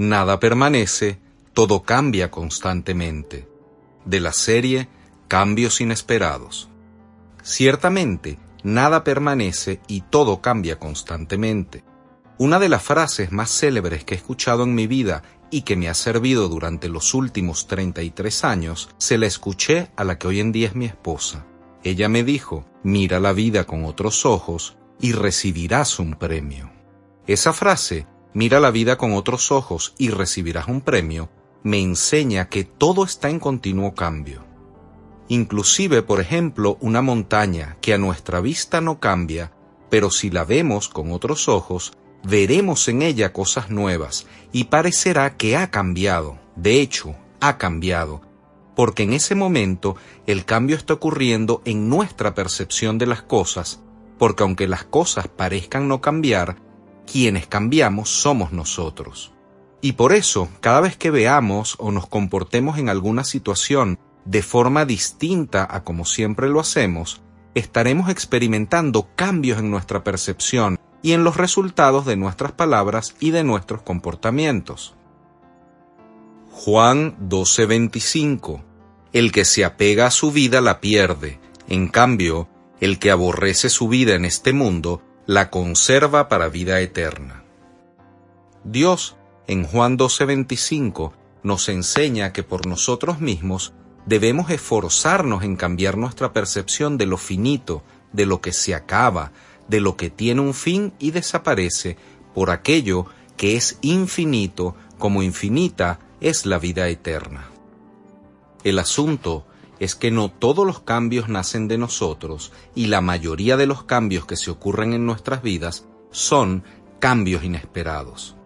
Nada permanece, todo cambia constantemente. De la serie Cambios Inesperados. Ciertamente, nada permanece y todo cambia constantemente. Una de las frases más célebres que he escuchado en mi vida y que me ha servido durante los últimos 33 años, se la escuché a la que hoy en día es mi esposa. Ella me dijo, mira la vida con otros ojos y recibirás un premio. Esa frase mira la vida con otros ojos y recibirás un premio, me enseña que todo está en continuo cambio. Inclusive, por ejemplo, una montaña que a nuestra vista no cambia, pero si la vemos con otros ojos, veremos en ella cosas nuevas y parecerá que ha cambiado. De hecho, ha cambiado, porque en ese momento el cambio está ocurriendo en nuestra percepción de las cosas, porque aunque las cosas parezcan no cambiar, quienes cambiamos somos nosotros. Y por eso, cada vez que veamos o nos comportemos en alguna situación de forma distinta a como siempre lo hacemos, estaremos experimentando cambios en nuestra percepción y en los resultados de nuestras palabras y de nuestros comportamientos. Juan 12:25 El que se apega a su vida la pierde, en cambio, el que aborrece su vida en este mundo la conserva para vida eterna. Dios, en Juan 12:25, nos enseña que por nosotros mismos debemos esforzarnos en cambiar nuestra percepción de lo finito, de lo que se acaba, de lo que tiene un fin y desaparece, por aquello que es infinito como infinita es la vida eterna. El asunto es que no todos los cambios nacen de nosotros y la mayoría de los cambios que se ocurren en nuestras vidas son cambios inesperados.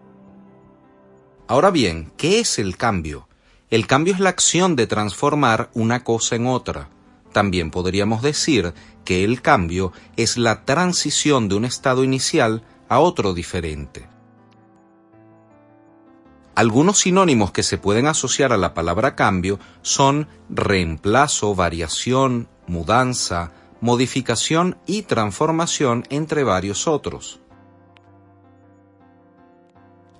Ahora bien, ¿qué es el cambio? El cambio es la acción de transformar una cosa en otra. También podríamos decir que el cambio es la transición de un estado inicial a otro diferente. Algunos sinónimos que se pueden asociar a la palabra cambio son reemplazo, variación, mudanza, modificación y transformación, entre varios otros.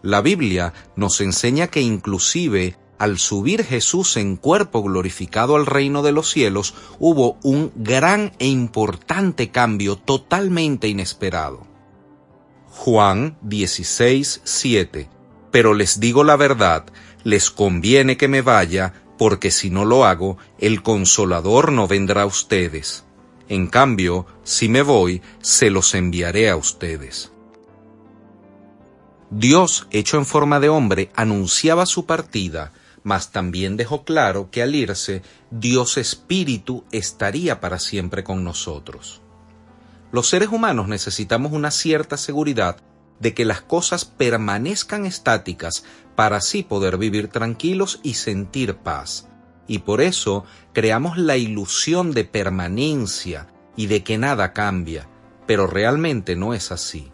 La Biblia nos enseña que inclusive al subir Jesús en cuerpo glorificado al reino de los cielos, hubo un gran e importante cambio totalmente inesperado. Juan 16, 7 pero les digo la verdad, les conviene que me vaya, porque si no lo hago, el consolador no vendrá a ustedes. En cambio, si me voy, se los enviaré a ustedes. Dios, hecho en forma de hombre, anunciaba su partida, mas también dejó claro que al irse, Dios Espíritu estaría para siempre con nosotros. Los seres humanos necesitamos una cierta seguridad de que las cosas permanezcan estáticas para así poder vivir tranquilos y sentir paz. Y por eso creamos la ilusión de permanencia y de que nada cambia, pero realmente no es así.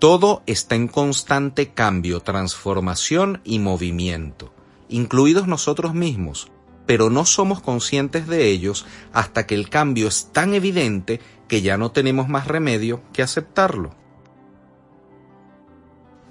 Todo está en constante cambio, transformación y movimiento, incluidos nosotros mismos, pero no somos conscientes de ellos hasta que el cambio es tan evidente que ya no tenemos más remedio que aceptarlo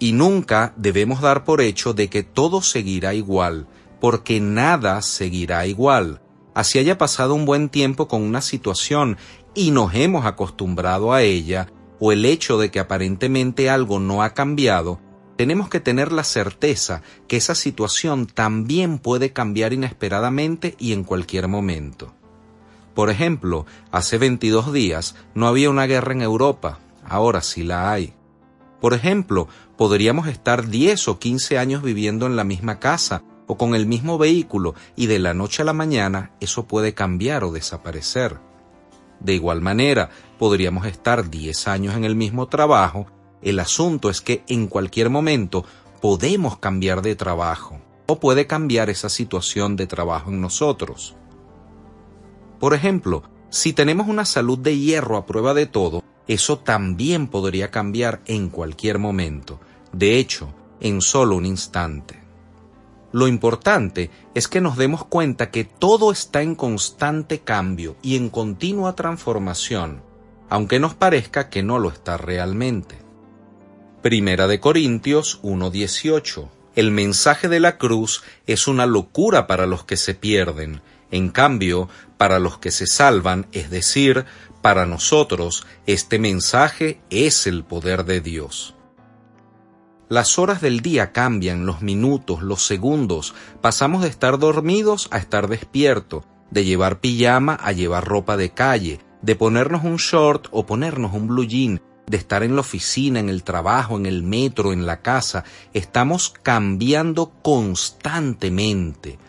y nunca debemos dar por hecho de que todo seguirá igual, porque nada seguirá igual. Así haya pasado un buen tiempo con una situación y nos hemos acostumbrado a ella, o el hecho de que aparentemente algo no ha cambiado, tenemos que tener la certeza que esa situación también puede cambiar inesperadamente y en cualquier momento. Por ejemplo, hace 22 días no había una guerra en Europa, ahora sí la hay. Por ejemplo, podríamos estar 10 o 15 años viviendo en la misma casa o con el mismo vehículo y de la noche a la mañana eso puede cambiar o desaparecer. De igual manera, podríamos estar 10 años en el mismo trabajo El asunto es que en cualquier momento podemos cambiar de trabajo o puede cambiar esa situación de trabajo en nosotros. Por ejemplo, si tenemos una salud de hierro a prueba de todo, eso también podría cambiar en cualquier momento, de hecho, en solo un instante. Lo importante es que nos demos cuenta que todo está en constante cambio y en continua transformación, aunque nos parezca que no lo está realmente. Primera de Corintios 1:18 El mensaje de la cruz es una locura para los que se pierden, en cambio, para los que se salvan, es decir, para nosotros, este mensaje es el poder de Dios. Las horas del día cambian, los minutos, los segundos. Pasamos de estar dormidos a estar despierto, de llevar pijama a llevar ropa de calle, de ponernos un short o ponernos un blue jean, de estar en la oficina, en el trabajo, en el metro, en la casa. Estamos cambiando constantemente.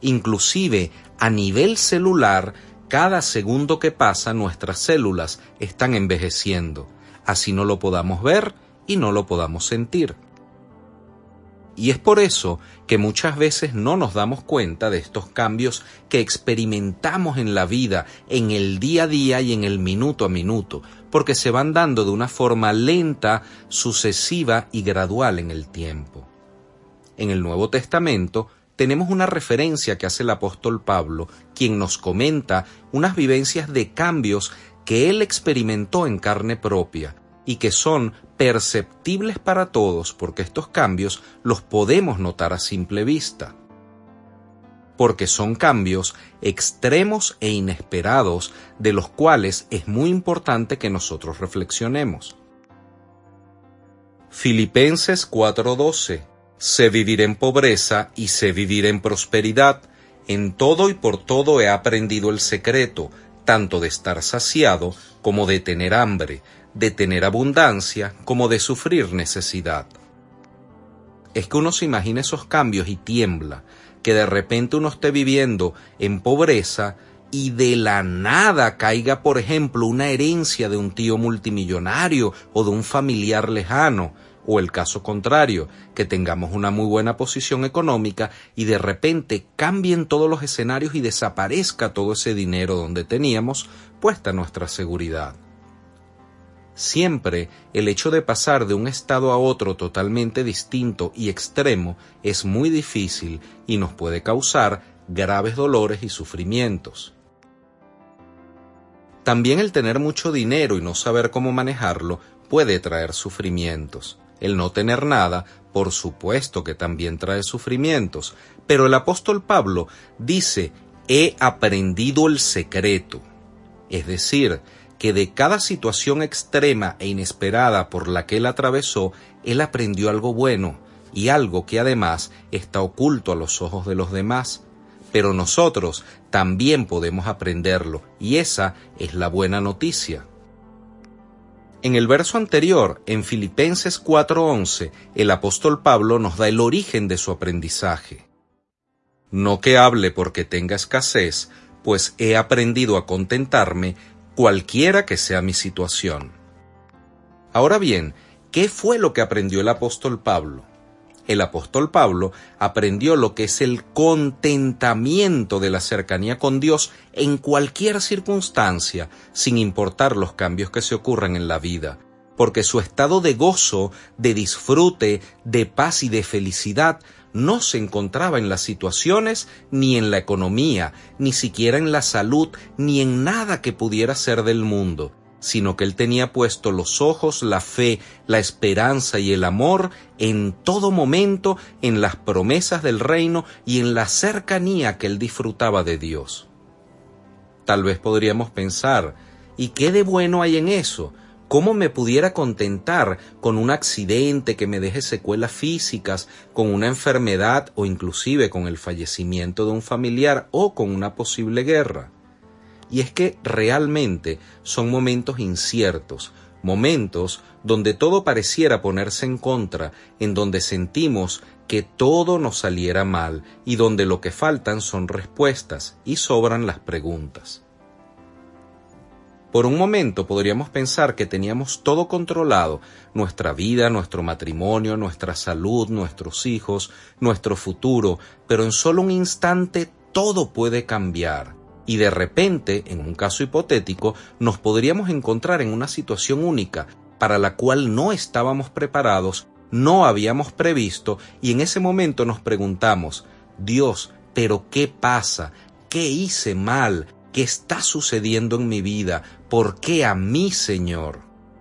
Inclusive a nivel celular, cada segundo que pasa nuestras células están envejeciendo. Así no lo podamos ver, y no lo podamos sentir. Y es por eso que muchas veces no nos damos cuenta de estos cambios que experimentamos en la vida, en el día a día y en el minuto a minuto, porque se van dando de una forma lenta, sucesiva y gradual en el tiempo. En el Nuevo Testamento tenemos una referencia que hace el apóstol Pablo, quien nos comenta unas vivencias de cambios que él experimentó en carne propia, y que son perceptibles para todos porque estos cambios los podemos notar a simple vista. Porque son cambios extremos e inesperados de los cuales es muy importante que nosotros reflexionemos. Filipenses 4:12 Sé vivir en pobreza y sé vivir en prosperidad. En todo y por todo he aprendido el secreto, tanto de estar saciado como de tener hambre, de tener abundancia como de sufrir necesidad. Es que uno se imagina esos cambios y tiembla, que de repente uno esté viviendo en pobreza y de la nada caiga, por ejemplo, una herencia de un tío multimillonario o de un familiar lejano, o el caso contrario, que tengamos una muy buena posición económica y de repente cambien todos los escenarios y desaparezca todo ese dinero donde teníamos puesta nuestra seguridad. Siempre el hecho de pasar de un estado a otro totalmente distinto y extremo es muy difícil y nos puede causar graves dolores y sufrimientos. También el tener mucho dinero y no saber cómo manejarlo puede traer sufrimientos. El no tener nada, por supuesto que también trae sufrimientos, pero el apóstol Pablo dice, he aprendido el secreto. Es decir, que de cada situación extrema e inesperada por la que él atravesó, él aprendió algo bueno y algo que además está oculto a los ojos de los demás. Pero nosotros también podemos aprenderlo y esa es la buena noticia. En el verso anterior, en Filipenses 4:11, el apóstol Pablo nos da el origen de su aprendizaje. No que hable porque tenga escasez, pues he aprendido a contentarme cualquiera que sea mi situación. Ahora bien, ¿qué fue lo que aprendió el apóstol Pablo? El apóstol Pablo aprendió lo que es el contentamiento de la cercanía con Dios en cualquier circunstancia, sin importar los cambios que se ocurran en la vida, porque su estado de gozo, de disfrute, de paz y de felicidad no se encontraba en las situaciones, ni en la economía, ni siquiera en la salud, ni en nada que pudiera ser del mundo, sino que él tenía puesto los ojos, la fe, la esperanza y el amor en todo momento en las promesas del reino y en la cercanía que él disfrutaba de Dios. Tal vez podríamos pensar, ¿y qué de bueno hay en eso? ¿Cómo me pudiera contentar con un accidente que me deje secuelas físicas, con una enfermedad o inclusive con el fallecimiento de un familiar o con una posible guerra? Y es que realmente son momentos inciertos, momentos donde todo pareciera ponerse en contra, en donde sentimos que todo nos saliera mal y donde lo que faltan son respuestas y sobran las preguntas. Por un momento podríamos pensar que teníamos todo controlado, nuestra vida, nuestro matrimonio, nuestra salud, nuestros hijos, nuestro futuro, pero en solo un instante todo puede cambiar. Y de repente, en un caso hipotético, nos podríamos encontrar en una situación única para la cual no estábamos preparados, no habíamos previsto, y en ese momento nos preguntamos, Dios, pero ¿qué pasa? ¿Qué hice mal? ¿Qué está sucediendo en mi vida? ¿Por qué a mí, Señor?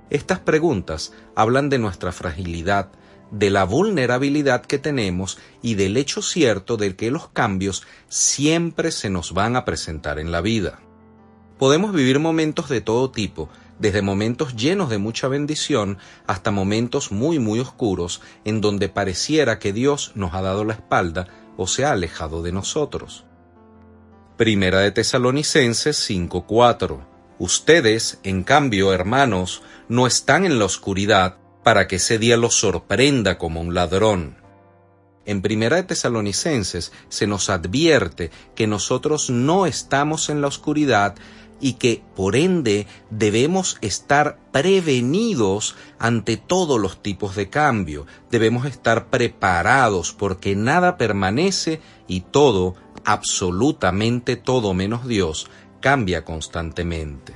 Estas preguntas hablan de nuestra fragilidad, de la vulnerabilidad que tenemos y del hecho cierto de que los cambios siempre se nos van a presentar en la vida. Podemos vivir momentos de todo tipo, desde momentos llenos de mucha bendición hasta momentos muy muy oscuros en donde pareciera que Dios nos ha dado la espalda o se ha alejado de nosotros. Primera de Tesalonicenses 5:4. Ustedes, en cambio, hermanos, no están en la oscuridad para que ese día los sorprenda como un ladrón. En Primera de Tesalonicenses se nos advierte que nosotros no estamos en la oscuridad y que por ende debemos estar prevenidos ante todos los tipos de cambio, debemos estar preparados porque nada permanece y todo absolutamente todo menos Dios cambia constantemente.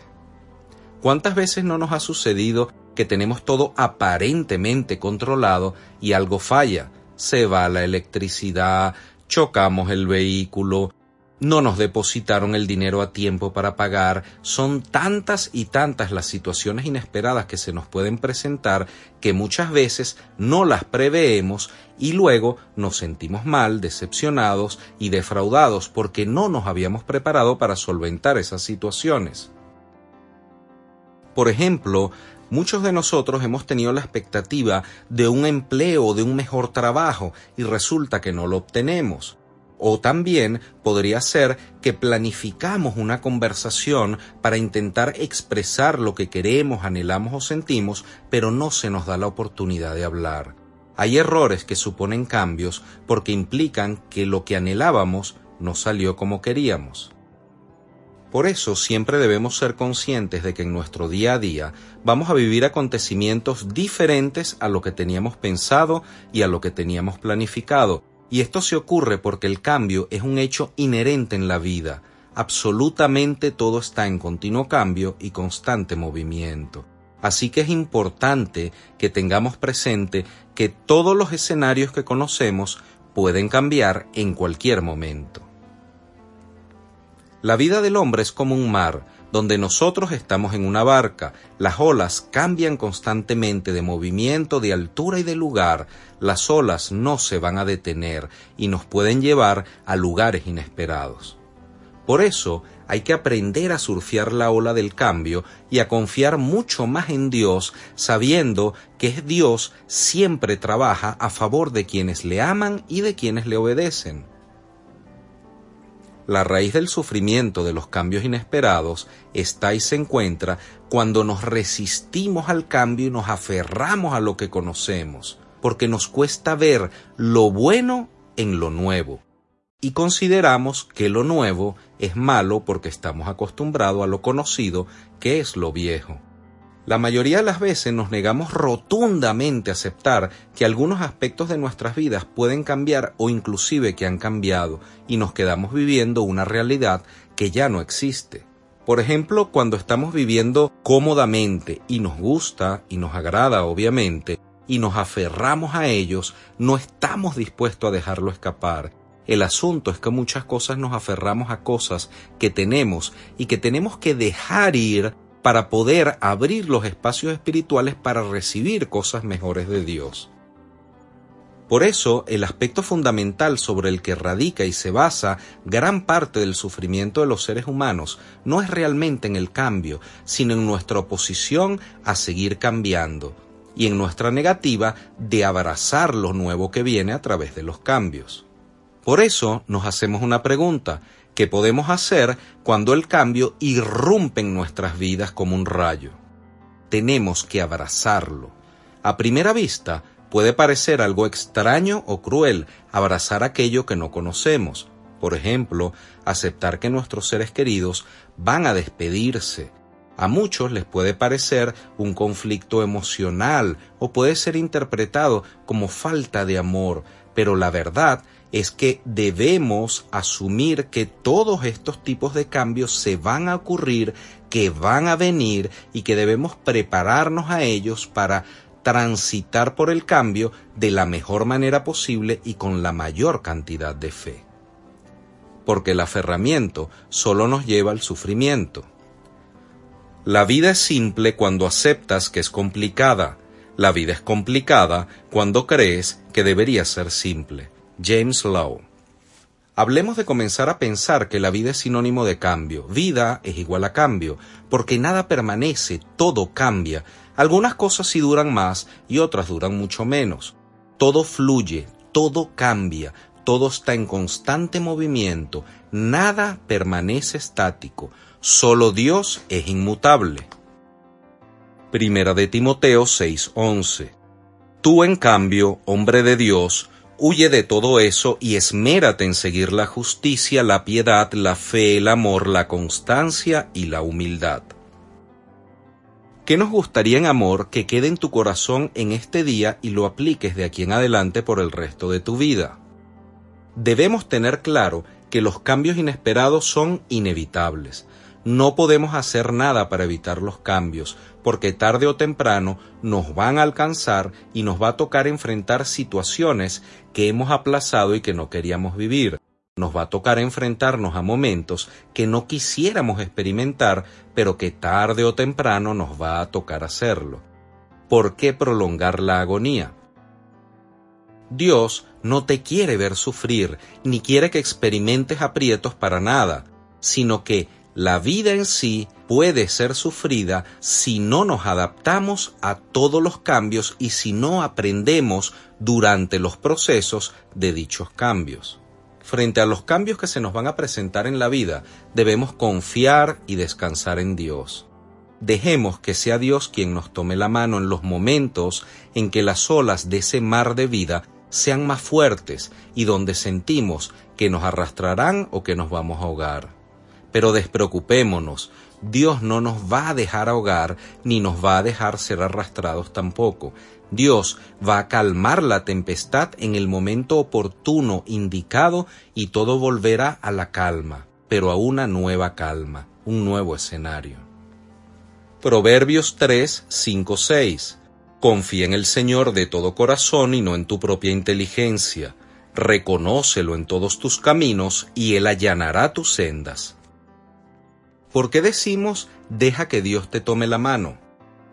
¿Cuántas veces no nos ha sucedido que tenemos todo aparentemente controlado y algo falla? Se va la electricidad, chocamos el vehículo, no nos depositaron el dinero a tiempo para pagar. Son tantas y tantas las situaciones inesperadas que se nos pueden presentar que muchas veces no las preveemos y luego nos sentimos mal, decepcionados y defraudados porque no nos habíamos preparado para solventar esas situaciones. Por ejemplo, muchos de nosotros hemos tenido la expectativa de un empleo de un mejor trabajo y resulta que no lo obtenemos. O también podría ser que planificamos una conversación para intentar expresar lo que queremos, anhelamos o sentimos, pero no se nos da la oportunidad de hablar. Hay errores que suponen cambios porque implican que lo que anhelábamos no salió como queríamos. Por eso siempre debemos ser conscientes de que en nuestro día a día vamos a vivir acontecimientos diferentes a lo que teníamos pensado y a lo que teníamos planificado, y esto se ocurre porque el cambio es un hecho inherente en la vida. Absolutamente todo está en continuo cambio y constante movimiento. Así que es importante que tengamos presente que todos los escenarios que conocemos pueden cambiar en cualquier momento. La vida del hombre es como un mar, donde nosotros estamos en una barca. Las olas cambian constantemente de movimiento, de altura y de lugar. Las olas no se van a detener y nos pueden llevar a lugares inesperados. Por eso hay que aprender a surfear la ola del cambio y a confiar mucho más en Dios, sabiendo que Dios siempre trabaja a favor de quienes le aman y de quienes le obedecen. La raíz del sufrimiento de los cambios inesperados está y se encuentra cuando nos resistimos al cambio y nos aferramos a lo que conocemos, porque nos cuesta ver lo bueno en lo nuevo. Y consideramos que lo nuevo es malo porque estamos acostumbrados a lo conocido, que es lo viejo. La mayoría de las veces nos negamos rotundamente a aceptar que algunos aspectos de nuestras vidas pueden cambiar o inclusive que han cambiado y nos quedamos viviendo una realidad que ya no existe. Por ejemplo, cuando estamos viviendo cómodamente y nos gusta y nos agrada obviamente y nos aferramos a ellos, no estamos dispuestos a dejarlo escapar. El asunto es que muchas cosas nos aferramos a cosas que tenemos y que tenemos que dejar ir para poder abrir los espacios espirituales para recibir cosas mejores de Dios. Por eso, el aspecto fundamental sobre el que radica y se basa gran parte del sufrimiento de los seres humanos no es realmente en el cambio, sino en nuestra oposición a seguir cambiando y en nuestra negativa de abrazar lo nuevo que viene a través de los cambios. Por eso nos hacemos una pregunta, ¿Qué podemos hacer cuando el cambio irrumpe en nuestras vidas como un rayo. Tenemos que abrazarlo. A primera vista puede parecer algo extraño o cruel abrazar aquello que no conocemos. Por ejemplo, aceptar que nuestros seres queridos van a despedirse. A muchos les puede parecer un conflicto emocional o puede ser interpretado como falta de amor, pero la verdad es que debemos asumir que todos estos tipos de cambios se van a ocurrir, que van a venir y que debemos prepararnos a ellos para transitar por el cambio de la mejor manera posible y con la mayor cantidad de fe. Porque el aferramiento solo nos lleva al sufrimiento. La vida es simple cuando aceptas que es complicada. La vida es complicada cuando crees que debería ser simple. James Lowe. Hablemos de comenzar a pensar que la vida es sinónimo de cambio. Vida es igual a cambio, porque nada permanece, todo cambia. Algunas cosas sí duran más y otras duran mucho menos. Todo fluye, todo cambia, todo está en constante movimiento, nada permanece estático, solo Dios es inmutable. Primera de Timoteo 6:11 Tú en cambio, hombre de Dios, Huye de todo eso y esmérate en seguir la justicia, la piedad, la fe, el amor, la constancia y la humildad. ¿Qué nos gustaría en amor que quede en tu corazón en este día y lo apliques de aquí en adelante por el resto de tu vida? Debemos tener claro que los cambios inesperados son inevitables. No podemos hacer nada para evitar los cambios, porque tarde o temprano nos van a alcanzar y nos va a tocar enfrentar situaciones que hemos aplazado y que no queríamos vivir. Nos va a tocar enfrentarnos a momentos que no quisiéramos experimentar, pero que tarde o temprano nos va a tocar hacerlo. ¿Por qué prolongar la agonía? Dios no te quiere ver sufrir, ni quiere que experimentes aprietos para nada, sino que la vida en sí puede ser sufrida si no nos adaptamos a todos los cambios y si no aprendemos durante los procesos de dichos cambios. Frente a los cambios que se nos van a presentar en la vida, debemos confiar y descansar en Dios. Dejemos que sea Dios quien nos tome la mano en los momentos en que las olas de ese mar de vida sean más fuertes y donde sentimos que nos arrastrarán o que nos vamos a ahogar. Pero despreocupémonos, Dios no nos va a dejar ahogar ni nos va a dejar ser arrastrados tampoco. Dios va a calmar la tempestad en el momento oportuno indicado y todo volverá a la calma, pero a una nueva calma, un nuevo escenario. Proverbios 3, 5, 6. Confía en el Señor de todo corazón y no en tu propia inteligencia. Reconócelo en todos tus caminos y Él allanará tus sendas. ¿Por qué decimos deja que Dios te tome la mano?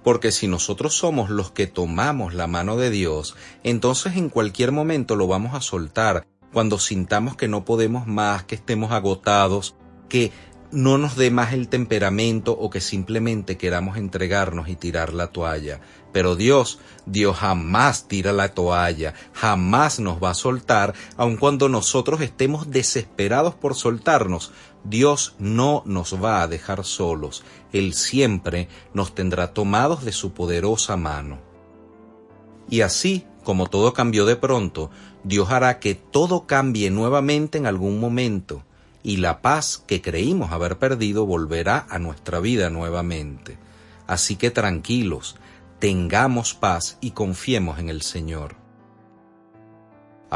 Porque si nosotros somos los que tomamos la mano de Dios, entonces en cualquier momento lo vamos a soltar, cuando sintamos que no podemos más, que estemos agotados, que no nos dé más el temperamento o que simplemente queramos entregarnos y tirar la toalla. Pero Dios, Dios jamás tira la toalla, jamás nos va a soltar, aun cuando nosotros estemos desesperados por soltarnos. Dios no nos va a dejar solos, Él siempre nos tendrá tomados de su poderosa mano. Y así, como todo cambió de pronto, Dios hará que todo cambie nuevamente en algún momento, y la paz que creímos haber perdido volverá a nuestra vida nuevamente. Así que tranquilos, tengamos paz y confiemos en el Señor.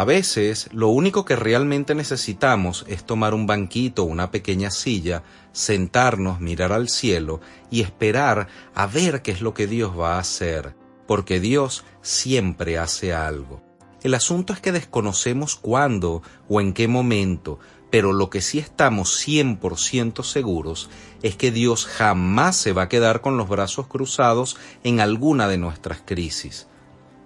A veces lo único que realmente necesitamos es tomar un banquito una pequeña silla, sentarnos, mirar al cielo y esperar a ver qué es lo que Dios va a hacer, porque Dios siempre hace algo. El asunto es que desconocemos cuándo o en qué momento, pero lo que sí estamos 100% seguros es que Dios jamás se va a quedar con los brazos cruzados en alguna de nuestras crisis.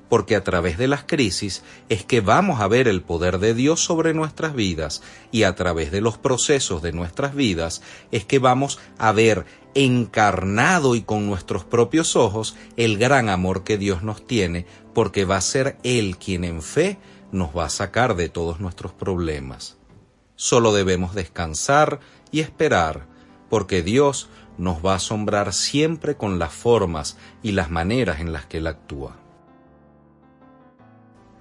Porque a través de las crisis es que vamos a ver el poder de Dios sobre nuestras vidas y a través de los procesos de nuestras vidas es que vamos a ver encarnado y con nuestros propios ojos el gran amor que Dios nos tiene porque va a ser Él quien en fe nos va a sacar de todos nuestros problemas. Solo debemos descansar y esperar, porque Dios nos va a asombrar siempre con las formas y las maneras en las que Él actúa.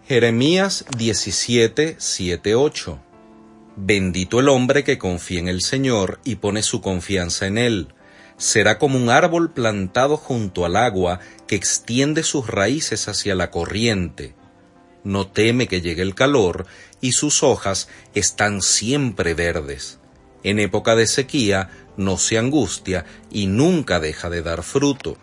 Jeremías 17, 7, 8 Bendito el hombre que confía en el Señor y pone su confianza en Él. será como un árbol plantado junto al agua que extiende sus raíces hacia la corriente. No teme que llegue el calor y sus hojas están siempre verdes. En época de sequía no se angustia y nunca deja de dar fruto.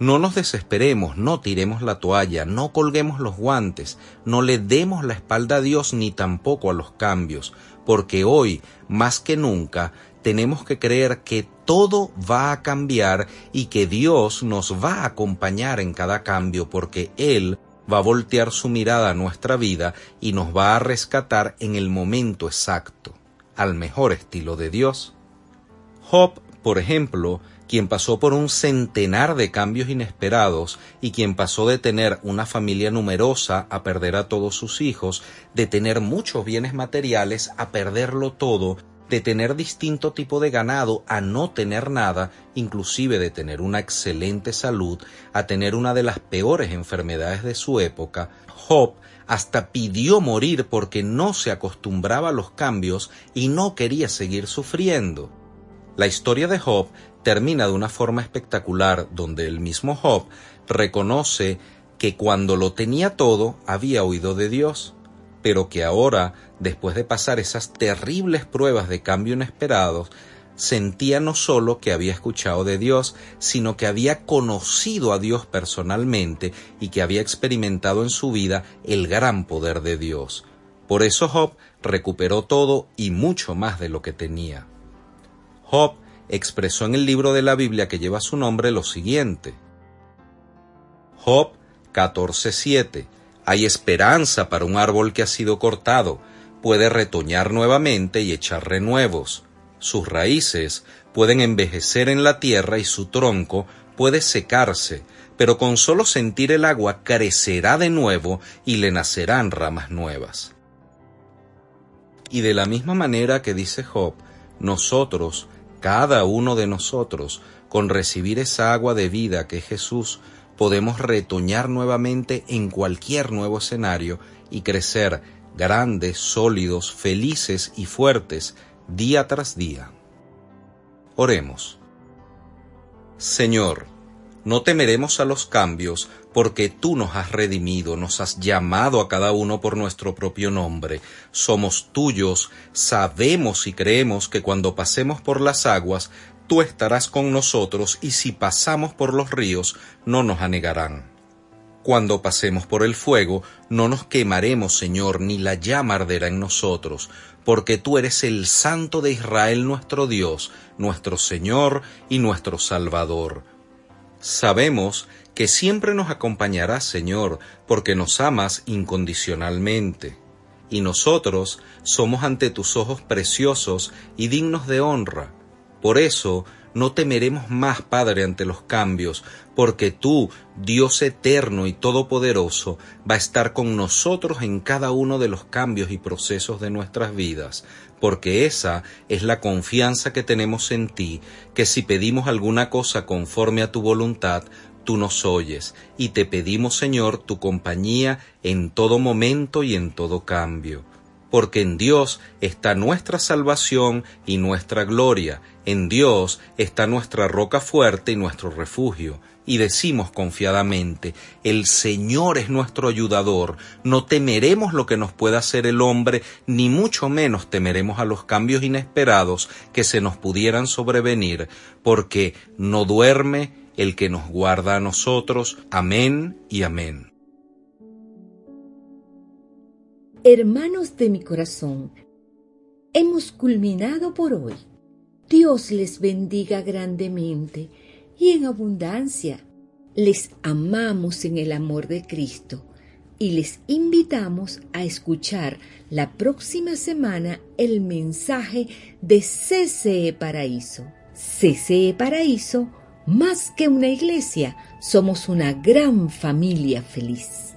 No nos desesperemos, no tiremos la toalla, no colguemos los guantes, no le demos la espalda a Dios ni tampoco a los cambios, porque hoy, más que nunca, tenemos que creer que todo va a cambiar y que Dios nos va a acompañar en cada cambio, porque Él va a voltear su mirada a nuestra vida y nos va a rescatar en el momento exacto, al mejor estilo de Dios. Job, por ejemplo, quien pasó por un centenar de cambios inesperados y quien pasó de tener una familia numerosa a perder a todos sus hijos, de tener muchos bienes materiales a perderlo todo, de tener distinto tipo de ganado a no tener nada, inclusive de tener una excelente salud, a tener una de las peores enfermedades de su época, Job hasta pidió morir porque no se acostumbraba a los cambios y no quería seguir sufriendo. La historia de Job termina de una forma espectacular donde el mismo Job reconoce que cuando lo tenía todo había oído de Dios, pero que ahora, después de pasar esas terribles pruebas de cambio inesperados, sentía no solo que había escuchado de Dios, sino que había conocido a Dios personalmente y que había experimentado en su vida el gran poder de Dios. Por eso Job recuperó todo y mucho más de lo que tenía. Job expresó en el libro de la Biblia que lleva su nombre lo siguiente. Job 14:7 Hay esperanza para un árbol que ha sido cortado, puede retoñar nuevamente y echar renuevos. Sus raíces pueden envejecer en la tierra y su tronco puede secarse, pero con solo sentir el agua crecerá de nuevo y le nacerán ramas nuevas. Y de la misma manera que dice Job, nosotros cada uno de nosotros, con recibir esa agua de vida que es Jesús, podemos retoñar nuevamente en cualquier nuevo escenario y crecer grandes, sólidos, felices y fuertes día tras día. Oremos. Señor, no temeremos a los cambios, porque tú nos has redimido, nos has llamado a cada uno por nuestro propio nombre. Somos tuyos, sabemos y creemos que cuando pasemos por las aguas, tú estarás con nosotros, y si pasamos por los ríos, no nos anegarán. Cuando pasemos por el fuego, no nos quemaremos, Señor, ni la llama arderá en nosotros, porque tú eres el Santo de Israel nuestro Dios, nuestro Señor y nuestro Salvador Sabemos que siempre nos acompañarás, Señor, porque nos amas incondicionalmente. Y nosotros somos ante tus ojos preciosos y dignos de honra. Por eso no temeremos más, Padre, ante los cambios, porque tú, Dios eterno y todopoderoso, va a estar con nosotros en cada uno de los cambios y procesos de nuestras vidas, porque esa es la confianza que tenemos en ti, que si pedimos alguna cosa conforme a tu voluntad, tú nos oyes, y te pedimos, Señor, tu compañía en todo momento y en todo cambio. Porque en Dios está nuestra salvación y nuestra gloria, en Dios está nuestra roca fuerte y nuestro refugio y decimos confiadamente, el Señor es nuestro ayudador, no temeremos lo que nos pueda hacer el hombre, ni mucho menos temeremos a los cambios inesperados que se nos pudieran sobrevenir, porque no duerme el que nos guarda a nosotros. Amén y amén. Hermanos de mi corazón, hemos culminado por hoy. Dios les bendiga grandemente y en abundancia. Les amamos en el amor de Cristo y les invitamos a escuchar la próxima semana el mensaje de CCE Paraíso. CCE Paraíso, más que una iglesia, somos una gran familia feliz.